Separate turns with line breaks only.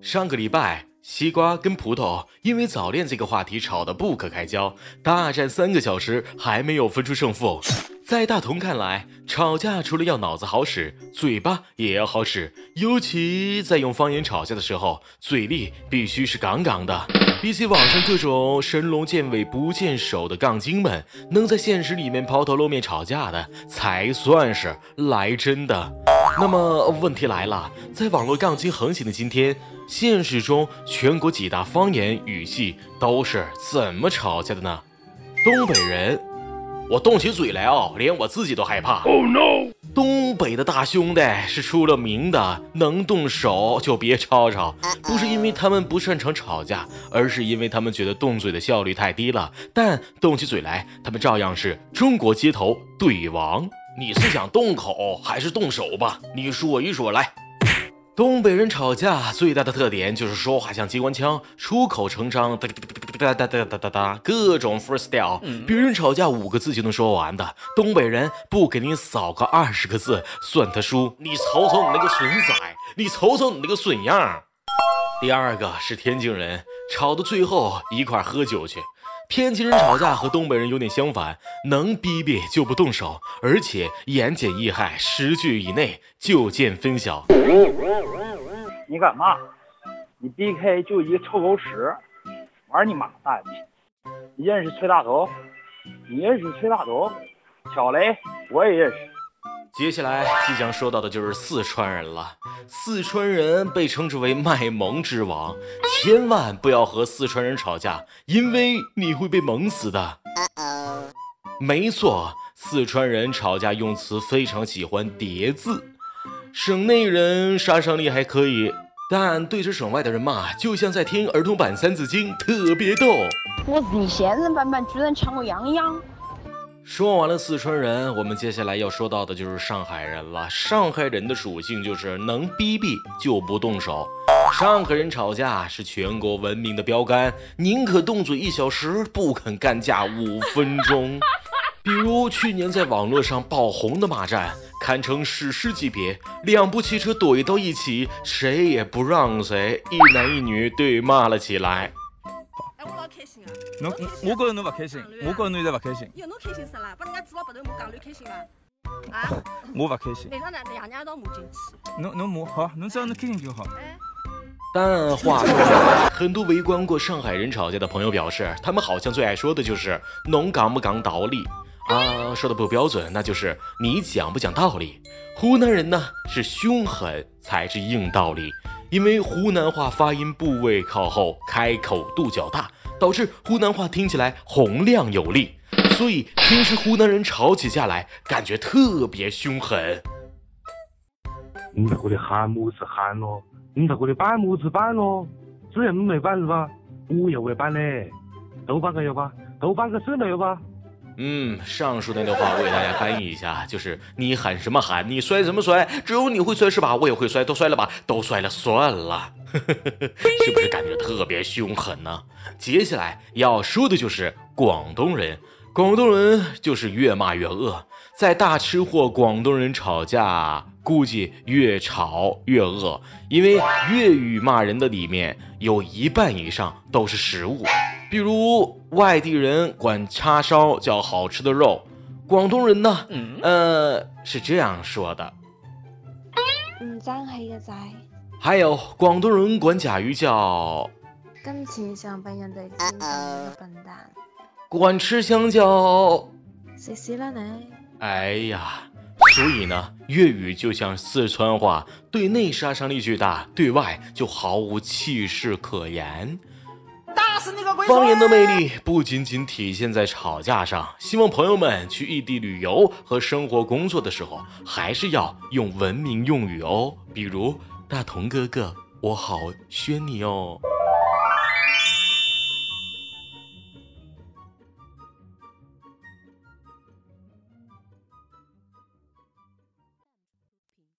上个礼拜，西瓜跟葡萄因为早恋这个话题吵得不可开交，大战三个小时还没有分出胜负。在大同看来，吵架除了要脑子好使，嘴巴也要好使。尤其在用方言吵架的时候，嘴力必须是杠杠的。比起网上各种神龙见尾不见首的杠精们，能在现实里面抛头露面吵架的，才算是来真的。那么问题来了，在网络杠精横行的今天，现实中全国几大方言语系都是怎么吵架的呢？东北人。我动起嘴来哦，连我自己都害怕。Oh no！东北的大兄弟是出了名的，能动手就别吵吵。不是因为他们不擅长吵架，而是因为他们觉得动嘴的效率太低了。但动起嘴来，他们照样是中国街头怼王。你是想动口还是动手吧？你说一说来。东北人吵架最大的特点就是说话像机关枪，出口成章，哒哒哒哒哒哒哒，各种 freestyle。别人吵架五个字就能说完的，东北人不给你扫个二十个字算他输。你瞅瞅你那个损仔，你瞅瞅你那个损样。第二个是天津人，吵到最后一块喝酒去。天津人吵架和东北人有点相反，能逼逼就不动手，而且言简意赅，十句以内就见分晓。
你干嘛？你 BK 就一个臭狗屎，玩你妈蛋！你认识崔大头？你认识崔大头？小雷我也认识。
接下来即将说到的就是四川人了。四川人被称之为卖萌之王，千万不要和四川人吵架，因为你会被萌死的。没错，四川人吵架用词非常喜欢叠字。省内人杀伤力还可以，但对着省外的人骂，就像在听儿童版《三字经》，特别逗。
我日你现人版版居然抢我泱泱！
说完了四川人，我们接下来要说到的就是上海人了。上海人的属性就是能逼逼就不动手。上海人吵架是全国文明的标杆，宁可动嘴一小时，不肯干架五分钟。比如去年在网络上爆红的骂战，堪称史诗级别，两部汽车怼到一起，谁也不让谁，一男一女对骂了起来。
开心啊！侬我觉着侬勿开心，我觉着侬现在勿开心。哟，侬开心死啦？把人家嘴巴白头骂讲，你开心伐？啊？我勿开心。晚上呢，爷娘一道骂进去。侬侬骂好，侬只要侬开心就好。
但话说回来，很多围观过上海人吵架的朋友表示，他们好像最爱说的就是“侬讲不讲道理”。啊，说的不标准，那就是你讲不讲道理。湖南人呢，是凶狠才是硬道理，因为湖南话发音部位靠后，开口度较大。导致湖南话听起来洪亮有力，所以平时湖南人吵起架来感觉特别凶狠。
你在这里喊么子喊咯？你在这里板么子板咯？只要你没板是吧？我也会板嘞，都板个要吧？都板个省了要吧？
嗯，上述那段话我给大家翻译一下，就是你喊什么喊，你摔什么摔，只有你会摔是吧？我也会摔，都摔了吧？都摔了算了。是不是感觉特别凶狠呢？接下来要说的就是广东人，广东人就是越骂越饿，在大吃货广东人吵架，估计越吵越饿，因为粤语骂人的里面有一半以上都是食物，比如外地人管叉烧叫好吃的肉，广东人呢，呃，是这样说的，
唔争气嘅仔。
还有广东人管甲鱼叫，
跟钱上被人哋抢嘅笨蛋，
管吃香蕉，
食屎啦你！
哎呀，所以呢，粤语就像四川话，对内杀伤力巨大，对外就毫无气势可言。
打死你个鬼！
方言的魅力不仅仅体现在吵架上，希望朋友们去异地旅游和生活工作的时候，还是要用文明用语哦，比如。大同哥哥，我好宣你哦。